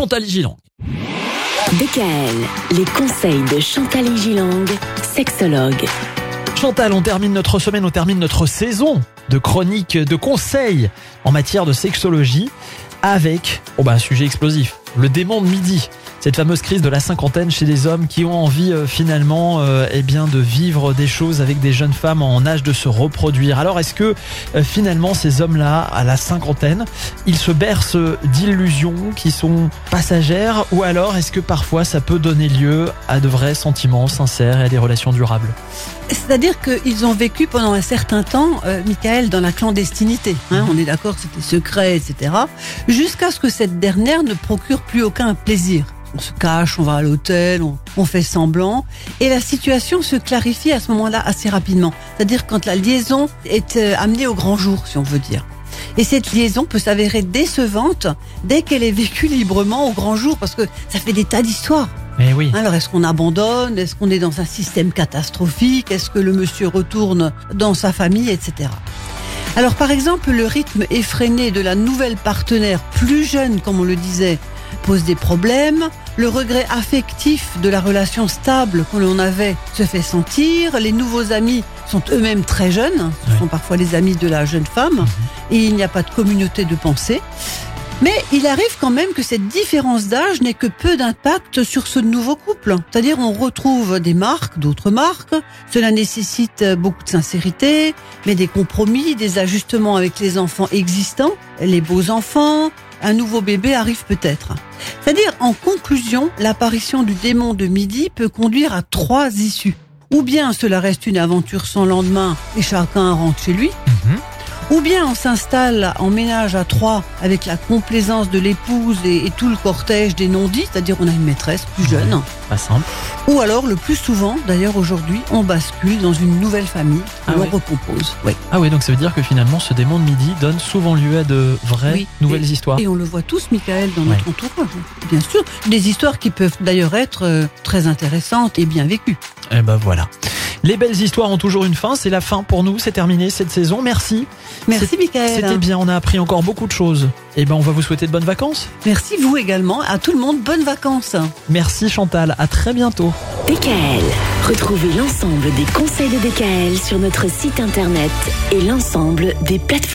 Chantal Gilang. DKL, les conseils de Chantal Gilang, sexologue. Chantal, on termine notre semaine, on termine notre saison de chroniques, de conseils en matière de sexologie avec oh bah, un sujet explosif, le démon de midi cette fameuse crise de la cinquantaine chez les hommes qui ont envie euh, finalement euh, eh bien de vivre des choses avec des jeunes femmes en âge de se reproduire. Alors est-ce que euh, finalement ces hommes-là à la cinquantaine, ils se bercent d'illusions qui sont passagères ou alors est-ce que parfois ça peut donner lieu à de vrais sentiments sincères et à des relations durables? C'est-à-dire qu'ils ont vécu pendant un certain temps, euh, Michael, dans la clandestinité. Hein, on est d'accord, c'était secret, etc. Jusqu'à ce que cette dernière ne procure plus aucun plaisir on se cache, on va à l'hôtel, on, fait semblant. Et la situation se clarifie à ce moment-là assez rapidement. C'est-à-dire quand la liaison est euh, amenée au grand jour, si on veut dire. Et cette liaison peut s'avérer décevante dès qu'elle est vécue librement au grand jour, parce que ça fait des tas d'histoires. Mais oui. Alors est-ce qu'on abandonne? Est-ce qu'on est dans un système catastrophique? Est-ce que le monsieur retourne dans sa famille, etc. Alors par exemple, le rythme effréné de la nouvelle partenaire, plus jeune comme on le disait, pose des problèmes. Le regret affectif de la relation stable que l'on avait se fait sentir. Les nouveaux amis sont eux-mêmes très jeunes, ce sont parfois les amis de la jeune femme, mhm. et il n'y a pas de communauté de pensée. Mais il arrive quand même que cette différence d'âge n'ait que peu d'impact sur ce nouveau couple. C'est-à-dire on retrouve des marques, d'autres marques. Cela nécessite beaucoup de sincérité, mais des compromis, des ajustements avec les enfants existants, les beaux enfants, un nouveau bébé arrive peut-être. C'est-à-dire, en conclusion, l'apparition du démon de midi peut conduire à trois issues. Ou bien cela reste une aventure sans lendemain et chacun rentre chez lui. Mhm. Ou bien on s'installe en ménage à trois avec la complaisance de l'épouse et, tout le cortège des non-dits, c'est-à-dire on a une maîtresse plus jeune. pas simple. Ou alors, le plus souvent, d'ailleurs aujourd'hui, on bascule dans une nouvelle famille, ah on recompose. Oui. Ah oui, donc ça veut dire que finalement ce démon de midi donne souvent lieu à de vraies nouvelles histoires. Et on le voit tous, Michael, dans notre entourage, bien sûr. Des histoires qui peuvent d'ailleurs être euh, très intéressantes et bien vécues. Eh ben voilà. Les belles histoires ont toujours une fin. C'est la fin pour nous. C'est terminé cette saison. Merci. Merci, Michael. C'était bien. On a appris encore beaucoup de choses. Et eh ben, on va vous souhaiter de bonnes vacances. Merci, vous également. À tout le monde, bonnes vacances. Merci, Chantal. À très bientôt. DKL. Retrouvez l'ensemble des conseils de DKL sur notre site internet et l'ensemble des plateformes.